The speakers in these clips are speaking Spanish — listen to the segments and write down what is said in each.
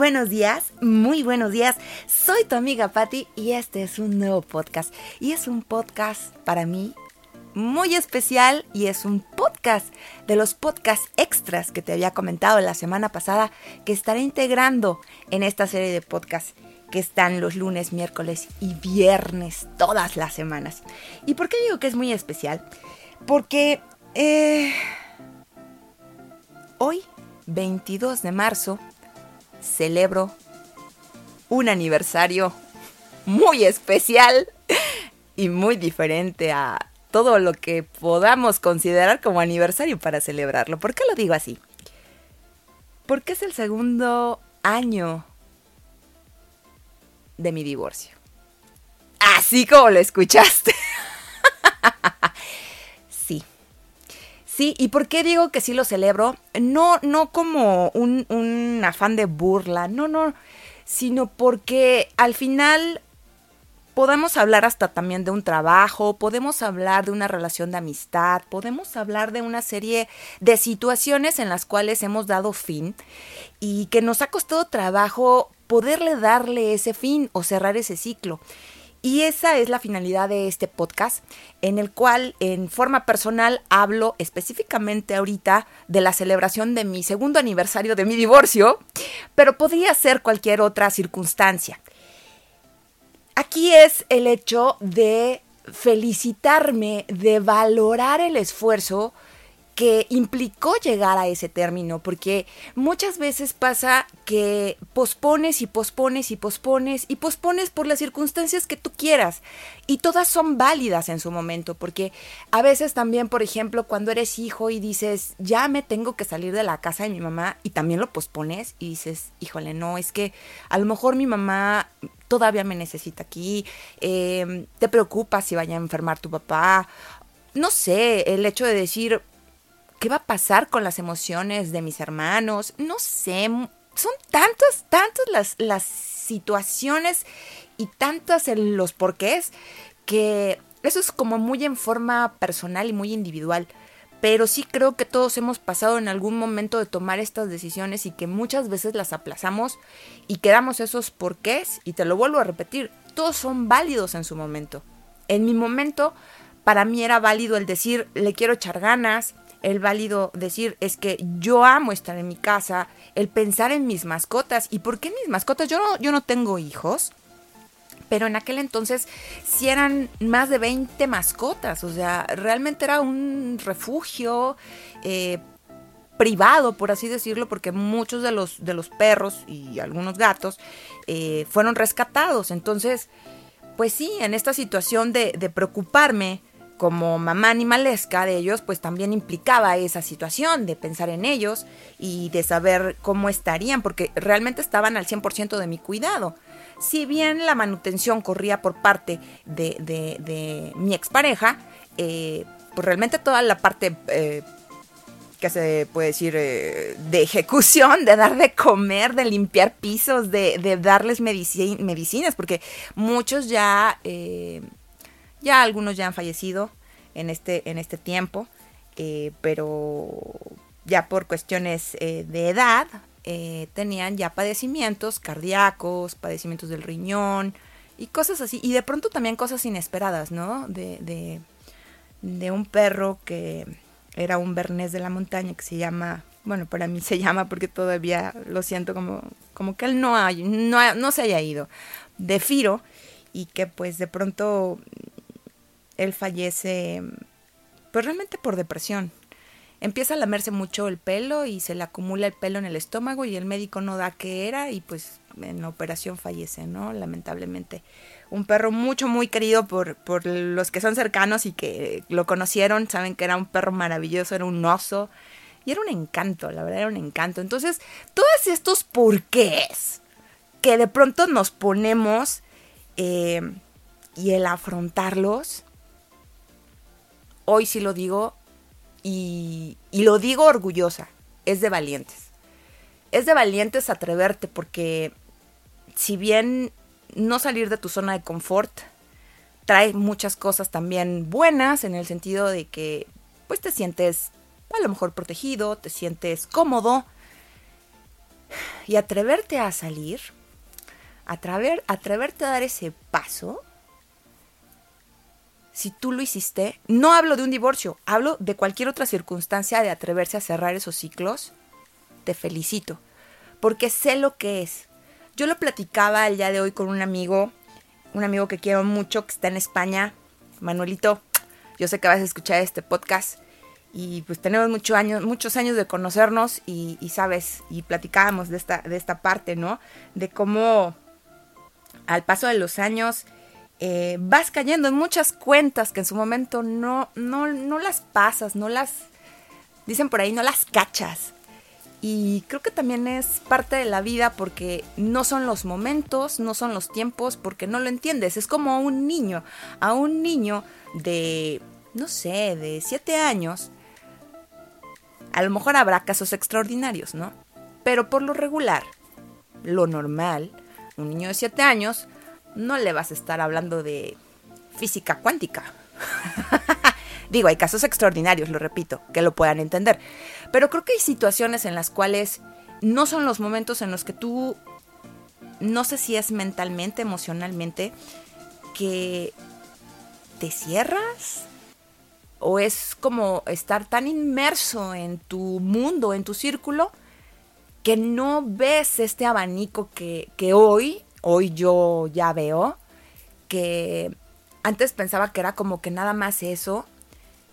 buenos días, muy buenos días. Soy tu amiga Patti y este es un nuevo podcast. Y es un podcast para mí muy especial y es un podcast de los podcasts extras que te había comentado la semana pasada que estaré integrando en esta serie de podcasts que están los lunes, miércoles y viernes todas las semanas. ¿Y por qué digo que es muy especial? Porque eh, hoy, 22 de marzo, celebro un aniversario muy especial y muy diferente a todo lo que podamos considerar como aniversario para celebrarlo. ¿Por qué lo digo así? Porque es el segundo año de mi divorcio. Así como lo escuchaste. Sí, ¿y por qué digo que sí lo celebro? No, no como un, un afán de burla, no, no, sino porque al final podemos hablar hasta también de un trabajo, podemos hablar de una relación de amistad, podemos hablar de una serie de situaciones en las cuales hemos dado fin y que nos ha costado trabajo poderle darle ese fin o cerrar ese ciclo. Y esa es la finalidad de este podcast, en el cual en forma personal hablo específicamente ahorita de la celebración de mi segundo aniversario de mi divorcio, pero podría ser cualquier otra circunstancia. Aquí es el hecho de felicitarme, de valorar el esfuerzo que implicó llegar a ese término, porque muchas veces pasa que pospones y pospones y pospones y pospones por las circunstancias que tú quieras y todas son válidas en su momento, porque a veces también, por ejemplo, cuando eres hijo y dices, ya me tengo que salir de la casa de mi mamá y también lo pospones y dices, híjole, no, es que a lo mejor mi mamá todavía me necesita aquí, eh, te preocupas si vaya a enfermar tu papá, no sé, el hecho de decir, ¿Qué va a pasar con las emociones de mis hermanos? No sé, son tantas, tantas las, las situaciones y tantas los porqués que eso es como muy en forma personal y muy individual. Pero sí creo que todos hemos pasado en algún momento de tomar estas decisiones y que muchas veces las aplazamos y quedamos esos porqués. Y te lo vuelvo a repetir, todos son válidos en su momento. En mi momento, para mí era válido el decir, le quiero echar ganas, el válido decir es que yo amo estar en mi casa, el pensar en mis mascotas. ¿Y por qué mis mascotas? Yo no, yo no tengo hijos, pero en aquel entonces sí eran más de 20 mascotas, o sea, realmente era un refugio eh, privado, por así decirlo, porque muchos de los, de los perros y algunos gatos eh, fueron rescatados. Entonces, pues sí, en esta situación de, de preocuparme, como mamá animalesca de ellos, pues también implicaba esa situación de pensar en ellos y de saber cómo estarían, porque realmente estaban al 100% de mi cuidado. Si bien la manutención corría por parte de, mi expareja, eh, pues realmente toda la parte... Eh, que se puede decir, eh, de ejecución, de dar de comer, de limpiar pisos, de, darles medicinas, porque muchos ya ya algunos ya han fallecido en este, en este tiempo, eh, pero ya por cuestiones eh, de edad eh, tenían ya padecimientos cardíacos, padecimientos del riñón y cosas así. Y de pronto también cosas inesperadas, ¿no? De, de, un perro que era un bernés de la montaña que se llama bueno, para mí se llama porque todavía lo siento como, como que él no, hay, no, no se haya ido, de Firo, y que pues de pronto él fallece pues realmente por depresión. Empieza a lamerse mucho el pelo y se le acumula el pelo en el estómago y el médico no da qué era y pues en la operación fallece, ¿no? Lamentablemente. Un perro mucho, muy querido por, por los que son cercanos y que lo conocieron, saben que era un perro maravilloso, era un oso y era un encanto, la verdad era un encanto. Entonces, todos estos porqués que de pronto nos ponemos eh, y el afrontarlos, hoy sí lo digo y, lo digo orgullosa, es de valientes. Es de valientes atreverte porque si bien no salir de tu zona de confort trae muchas cosas también buenas en el sentido de que pues te sientes a lo mejor protegido, te sientes cómodo, Y atreverte a salir, atrever, atreverte a dar ese paso, si tú lo hiciste, no hablo de un divorcio, hablo de cualquier otra circunstancia de atreverse a cerrar esos ciclos, te felicito, porque sé lo que es. Yo lo platicaba el día de hoy con un amigo, un amigo que quiero mucho, que está en España, Manuelito, yo sé que vas a escuchar este podcast y pues tenemos muchos años, muchos años de conocernos y, sabes, y platicábamos de esta, de esta parte, ¿no? De cómo al paso de los años eh, vas cayendo en muchas cuentas que en su momento no, no, no las pasas, no las, dicen por ahí, no las cachas. Y creo que también es parte de la vida porque no son los momentos, no son los tiempos, porque no lo entiendes. Es como a un niño, a un niño de, no sé, de siete años, a lo mejor habrá casos extraordinarios, ¿no? Pero por lo regular, lo normal, un niño de 7 años, no le vas a estar hablando de física cuántica. Digo, hay casos extraordinarios, lo repito, que lo puedan entender. Pero creo que hay situaciones en las cuales no son los momentos en los que tú, no sé si es mentalmente, emocionalmente, que te cierras o es como estar tan inmerso en tu mundo, en tu círculo, que no ves este abanico que, hoy, hoy yo ya veo, que antes pensaba que era como que nada más eso,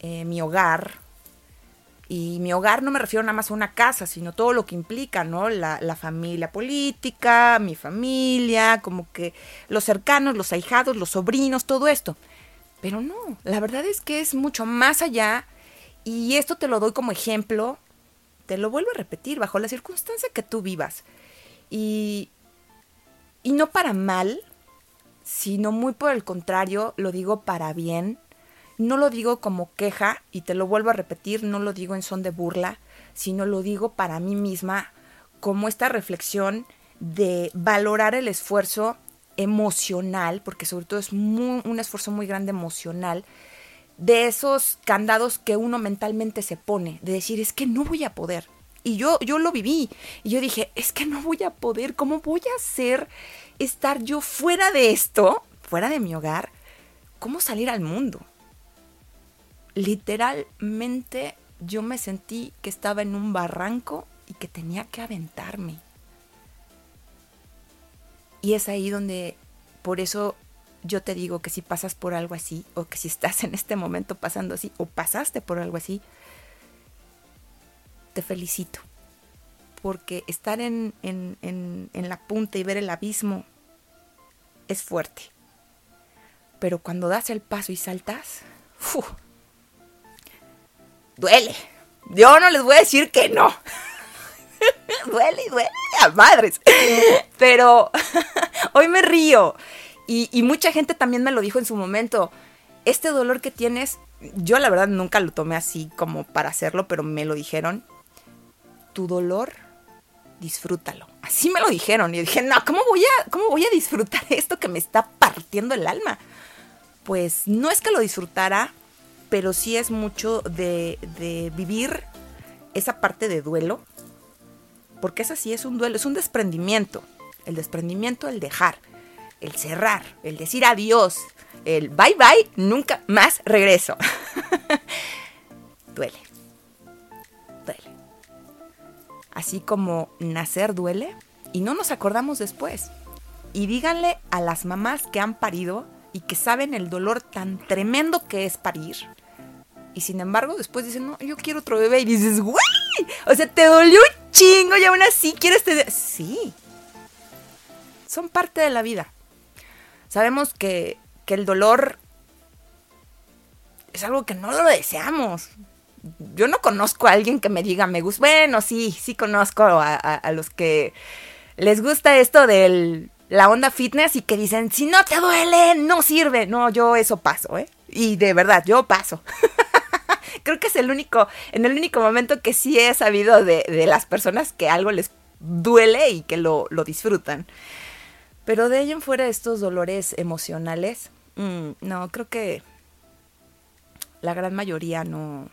eh, mi hogar, y mi hogar no me refiero nada más a una casa, sino todo lo que implica, ¿no? La, la, familia política, mi familia, como que los cercanos, los ahijados, los sobrinos, todo esto. Pero no, la verdad es que es mucho más allá y esto te lo doy como ejemplo, te lo vuelvo a repetir, bajo la circunstancia que tú vivas. Y, y no para mal, sino muy por el contrario, lo digo para bien. No lo digo como queja, y te lo vuelvo a repetir, no lo digo en son de burla, sino lo digo para mí misma como esta reflexión de valorar el esfuerzo emocional, porque sobre todo es un esfuerzo muy grande emocional, de esos candados que uno mentalmente se pone, de decir, es que no voy a poder. Y yo, yo lo viví, y yo dije, es que no voy a poder, ¿cómo voy a hacer estar yo fuera de esto, fuera de mi hogar? ¿Cómo salir al mundo? Literalmente yo me sentí que estaba en un barranco y que tenía que aventarme. Y es ahí donde, por eso yo te digo que si pasas por algo así, o que si estás en este momento pasando así, o pasaste por algo así, te felicito. Porque estar en, la punta y ver el abismo es fuerte. Pero cuando das el paso y saltas, duele. Yo no les voy a decir que no. duele y duele a madres. Pero hoy me río. Y, mucha gente también me lo dijo en su momento. Este dolor que tienes, yo la verdad nunca lo tomé así como para hacerlo, pero me lo dijeron. Tu dolor, disfrútalo. Así me lo dijeron. Y dije, no, ¿cómo voy a, cómo voy a disfrutar esto que me está partiendo el alma? Pues no es que lo disfrutara, pero sí es mucho de, de vivir esa parte de duelo, porque es así, es un duelo, es un desprendimiento. El desprendimiento, el dejar, el cerrar, el decir adiós, el bye bye, nunca más regreso. Duele. Así como nacer duele y no nos acordamos después. Y díganle a las mamás que han parido y que saben el dolor tan tremendo que es parir. Y sin embargo, después dicen, no, yo quiero otro bebé. Y dices, ¡güey! O sea, te dolió un chingo y aún así quieres tener. Sí. Son parte de la vida. Sabemos que, el dolor es algo que no lo deseamos. Yo no conozco a alguien que me diga me gusta. Bueno, sí, sí conozco a, los que les gusta esto de la onda fitness y que dicen, si no te duele, no sirve. No, yo eso paso, ¿eh? Y de verdad, yo paso. creo que es el único, en el único momento que sí he sabido de, las personas que algo les duele y que lo, disfrutan. Pero de ello en fuera estos dolores emocionales, mm, no, creo que la gran mayoría no,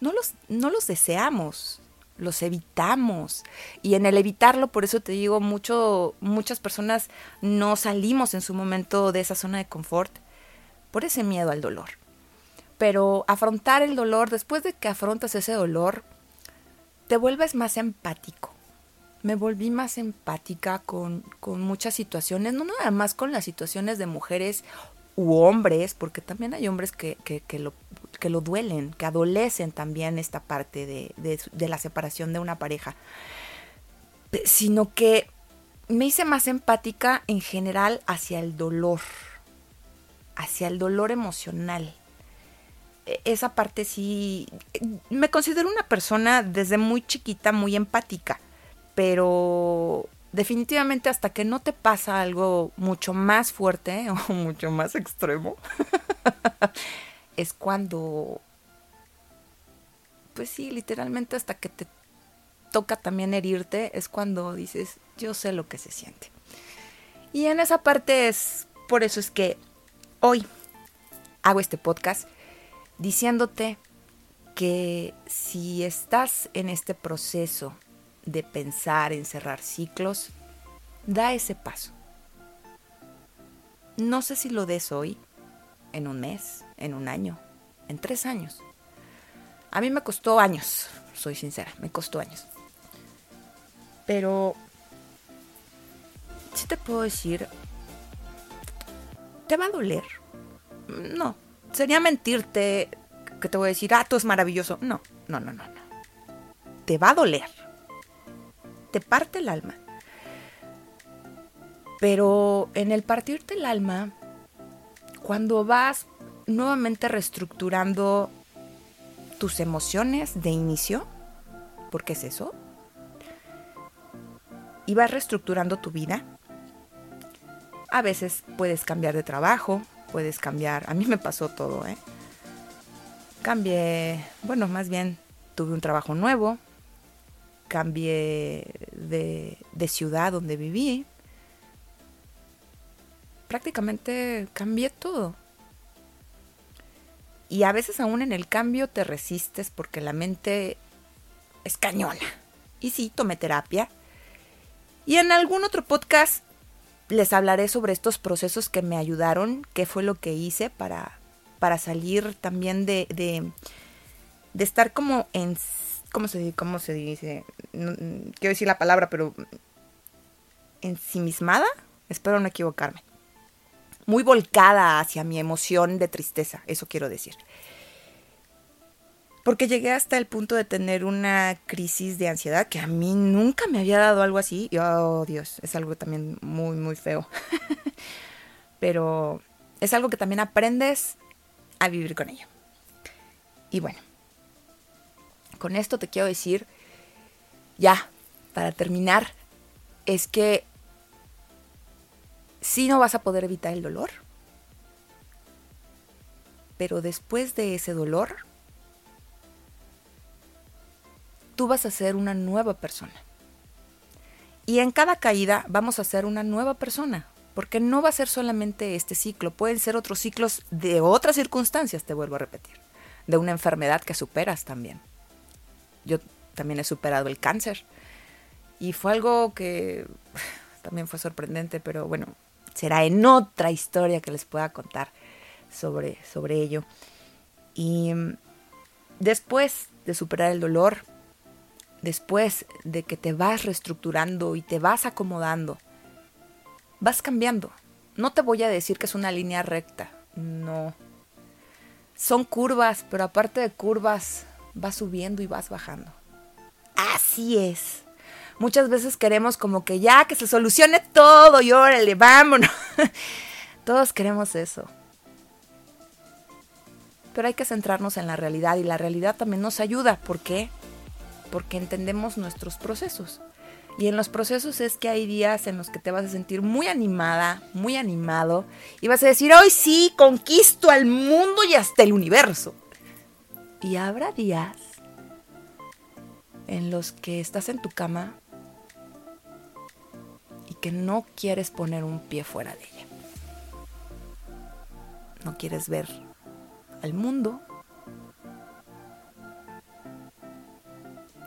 no los, no los deseamos. los evitamos. Y en el evitarlo, por eso te digo, muchas personas no salimos en su momento de esa zona de confort por ese miedo al dolor. Pero afrontar el dolor, después de que afrontas ese dolor, te vuelves más empático. Me volví más empática con, con muchas situaciones, no nada más con las situaciones de mujeres u hombres, porque también hay hombres que, que, lo, que lo duelen, que adolecen también esta parte de, de, la separación de una pareja, sino que me hice más empática en general hacia el dolor, hacia el dolor emocional. E, esa parte sí, me considero una persona desde muy chiquita muy empática, pero definitivamente hasta que no te pasa algo mucho más fuerte o mucho más extremo, es cuando, pues sí, literalmente hasta que te toca también herirte, es cuando dices, yo sé lo que se siente. Y en esa parte es, por eso es que hoy hago este podcast diciéndote que si estás en este proceso de pensar en cerrar ciclos, da ese paso. No sé si lo des hoy, en un mes, en un año, en tres años. A mí me costó años, soy sincera, me costó años. Pero, si te puedo decir, ¿te va a doler? No, sería mentirte que te voy a decir, ah, tú es maravilloso. No, no, no, no, no. Te va a doler te parte el alma. Pero en el partirte el alma, cuando vas nuevamente reestructurando tus emociones de inicio, porque es eso, y vas reestructurando tu vida, a veces puedes cambiar de trabajo, puedes cambiar, a mí me pasó todo, ¿eh? Cambié, bueno, más bien tuve un trabajo nuevo, cambié de, ciudad donde viví. Prácticamente cambié todo. Y a veces aún en el cambio te resistes porque la mente es cañona. Y sí, tomé terapia. Y en algún otro podcast les hablaré sobre estos procesos que me ayudaron, qué fue lo que hice para, para salir también de, de, de estar como en ¿cómo se, cómo se dice? quiero decir la palabra, pero ensimismada, espero no equivocarme. Muy volcada hacia mi emoción de tristeza, eso quiero decir. Porque llegué hasta el punto de tener una crisis de ansiedad que a mí nunca me había dado algo así. Y, oh, Dios, es algo también muy, muy feo. Pero es algo que también aprendes a vivir con ello. Y bueno, con esto te quiero decir, ya, para terminar, es que sí no vas a poder evitar el dolor, pero después de ese dolor, tú vas a ser una nueva persona. Y en cada caída vamos a ser una nueva persona, porque no va a ser solamente este ciclo, pueden ser otros ciclos de otras circunstancias, te vuelvo a repetir, de una enfermedad que superas también yo también he superado el cáncer. Y fue algo que también fue sorprendente, pero bueno, será en otra historia que les pueda contar sobre, sobre ello. Y mm, después de superar el dolor, después de que te vas reestructurando y te vas acomodando, vas cambiando. No te voy a decir que es una línea recta, no. Son curvas, pero aparte de curvas, vas subiendo y vas bajando. Así es. Muchas veces queremos como que ya que se solucione todo y órale, vámonos. Todos queremos eso. Pero hay que centrarnos en la realidad y la realidad también nos ayuda. ¿Por qué? Porque entendemos nuestros procesos. Y en los procesos es que hay días en los que te vas a sentir muy animada, muy animado, y vas a decir, hoy sí, conquisto al mundo y hasta el universo. Y habrá días en los que estás en tu cama y que no quieres poner un pie fuera de ella. No quieres ver al mundo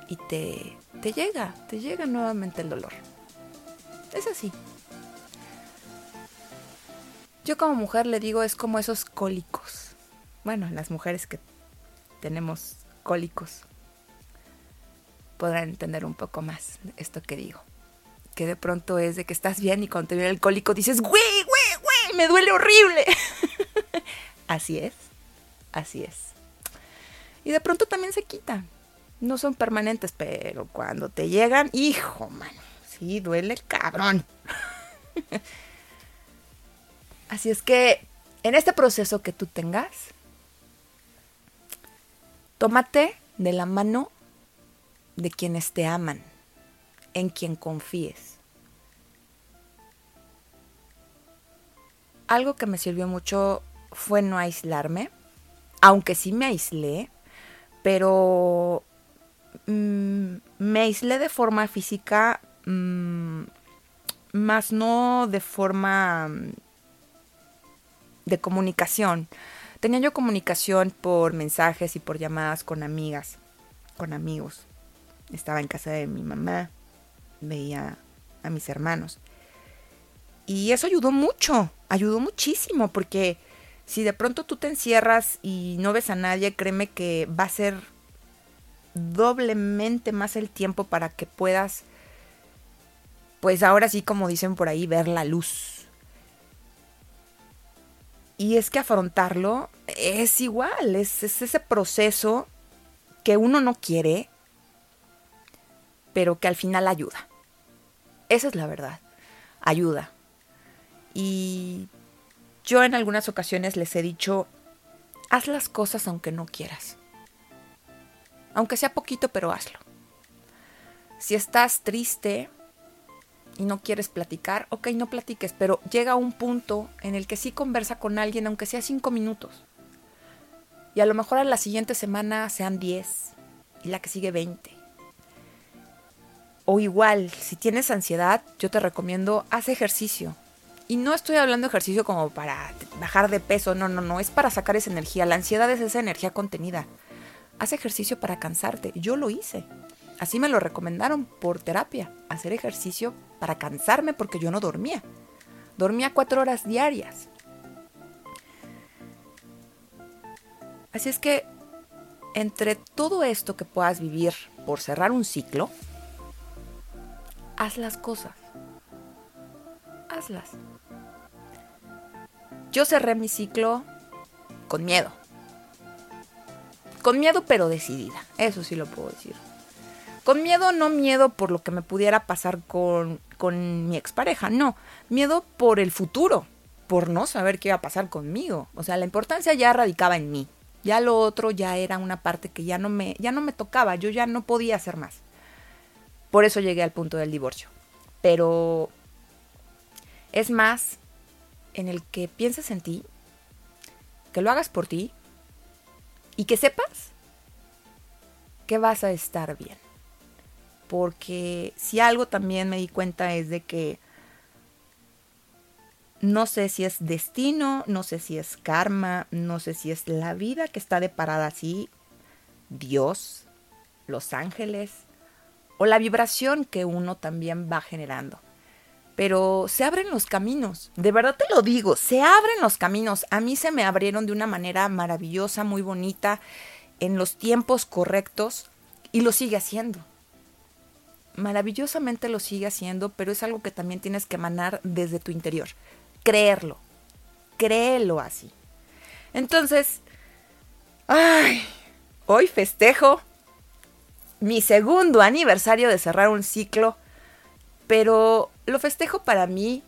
y te, te llega, te llega nuevamente el dolor. Es así. Yo como mujer le digo es como esos cólicos. Bueno, las mujeres que tenemos cólicos podrán entender un poco más esto que digo. Que de pronto es de que estás bien y cuando te viene el cólico dices, güey, güey, güey, me duele horrible. así es, así es. Y de pronto también se quitan. No son permanentes, pero cuando te llegan, hijo, mano, sí, duele cabrón. Así es que en este proceso que tú tengas, tómate de la mano de quienes te aman, en quien confíes. Algo que me sirvió mucho fue no aislarme, aunque sí me aislé, pero mm, me aislé de forma física, mm, más no de forma mm, de comunicación. Tenía yo comunicación por mensajes y por llamadas con amigas, con amigos. Estaba en casa de mi mamá, veía a mis hermanos. Y eso ayudó mucho, ayudó muchísimo, porque si de pronto tú te encierras y no ves a nadie, créeme que va a ser doblemente más el tiempo para que puedas, pues ahora sí como dicen por ahí, ver la luz. Y es que afrontarlo es igual, es, es ese proceso que uno no quiere, pero que al final ayuda. Esa es la verdad, ayuda. Y yo en algunas ocasiones les he dicho, haz las cosas aunque no quieras. Aunque sea poquito, pero hazlo. Si estás triste y no quieres platicar, ok, no platiques, pero llega un punto en el que sí conversa con alguien, aunque sea cinco minutos. Y a lo mejor a la siguiente semana sean diez y la que sigue veinte. O igual, si tienes ansiedad, yo te recomiendo, haz ejercicio. Y no estoy hablando de ejercicio como para bajar de peso, no, no, no, es para sacar esa energía. La ansiedad es esa energía contenida. Haz ejercicio para cansarte. Yo lo hice. Así me lo recomendaron por terapia, hacer ejercicio para cansarme porque yo no dormía. Dormía cuatro horas diarias. Así es que entre todo esto que puedas vivir por cerrar un ciclo, haz las cosas. Hazlas. Yo cerré mi ciclo con miedo. Con miedo pero decidida. Eso sí lo puedo decir. Con miedo, no miedo por lo que me pudiera pasar con, con mi expareja, no. Miedo por el futuro, por no saber qué iba a pasar conmigo. O sea, la importancia ya radicaba en mí. Ya lo otro ya era una parte que ya no me, ya no me tocaba, yo ya no podía hacer más. Por eso llegué al punto del divorcio. Pero es más en el que pienses en ti, que lo hagas por ti y que sepas que vas a estar bien. Porque si algo también me di cuenta es de que no sé si es destino, no sé si es karma, no sé si es la vida que está deparada así, Dios, los ángeles, o la vibración que uno también va generando. Pero se abren los caminos, de verdad te lo digo, se abren los caminos. A mí se me abrieron de una manera maravillosa, muy bonita, en los tiempos correctos, y lo sigue haciendo. Maravillosamente lo sigue haciendo, pero es algo que también tienes que emanar desde tu interior. Creerlo, créelo así. Entonces, ay, hoy festejo mi segundo aniversario de cerrar un ciclo, pero lo festejo para mí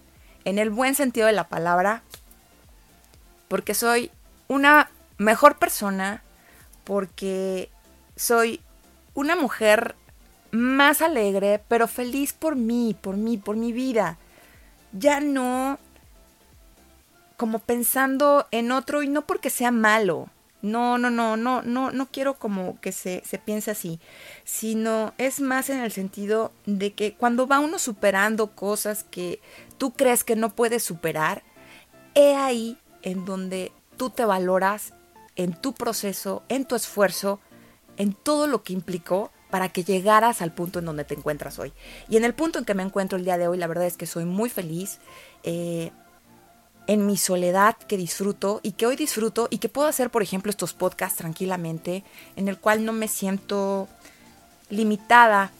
en el buen sentido de la palabra, porque soy una mejor persona, porque soy una mujer más alegre, pero feliz por mí, por mí, por mi vida. Ya no como pensando en otro y no porque sea malo, no, no, no, no, no, no quiero como que se, se piense así, sino es más en el sentido de que cuando va uno superando cosas que tú crees que no puedes superar, he ahí en donde tú te valoras en tu proceso, en tu esfuerzo, en todo lo que implicó para que llegaras al punto en donde te encuentras hoy. Y en el punto en que me encuentro el día de hoy, la verdad es que soy muy feliz. Eh, en mi soledad que disfruto y que hoy disfruto y que puedo hacer, por ejemplo, estos podcasts tranquilamente, en el cual no me siento limitada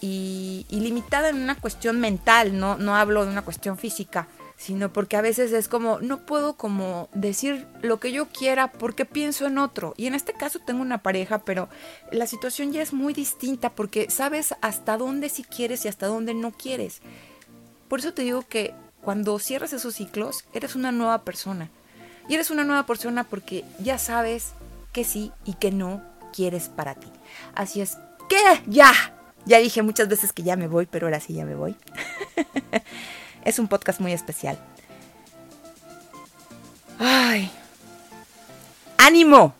y, limitada en una cuestión mental, no, no hablo de una cuestión física, sino porque a veces es como, no puedo como decir lo que yo quiera porque pienso en otro. Y en este caso tengo una pareja, pero la situación ya es muy distinta porque sabes hasta dónde sí quieres y hasta dónde no quieres. Por eso te digo que cuando cierras esos ciclos, eres una nueva persona. Y eres una nueva persona porque ya sabes que sí y que no quieres para ti. Así es que ya, ya dije muchas veces que ya me voy, pero ahora sí ya me voy. es un podcast muy especial. Ay. Ánimo.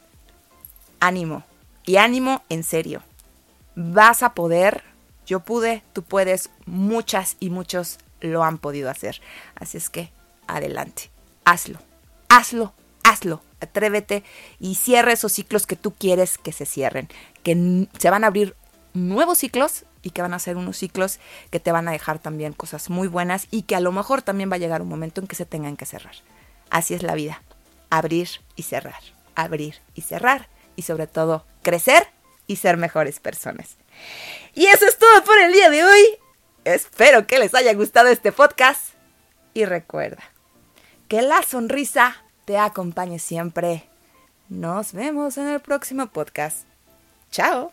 Ánimo. Y ánimo en serio. Vas a poder. Yo pude, tú puedes. Muchas y muchos lo han podido hacer. Así es que, adelante. Hazlo. Hazlo. Hazlo. Atrévete y cierra esos ciclos que tú quieres que se cierren. Que se van a abrir nuevos ciclos y que van a ser unos ciclos que te van a dejar también cosas muy buenas y que a lo mejor también va a llegar un momento en que se tengan que cerrar. Así es la vida. Abrir y cerrar. Abrir y cerrar. Y sobre todo, crecer y ser mejores personas. Y eso es todo por el día de hoy. Espero que les haya gustado este podcast. Y recuerda, que la sonrisa te acompañe siempre. Nos vemos en el próximo podcast. Chao.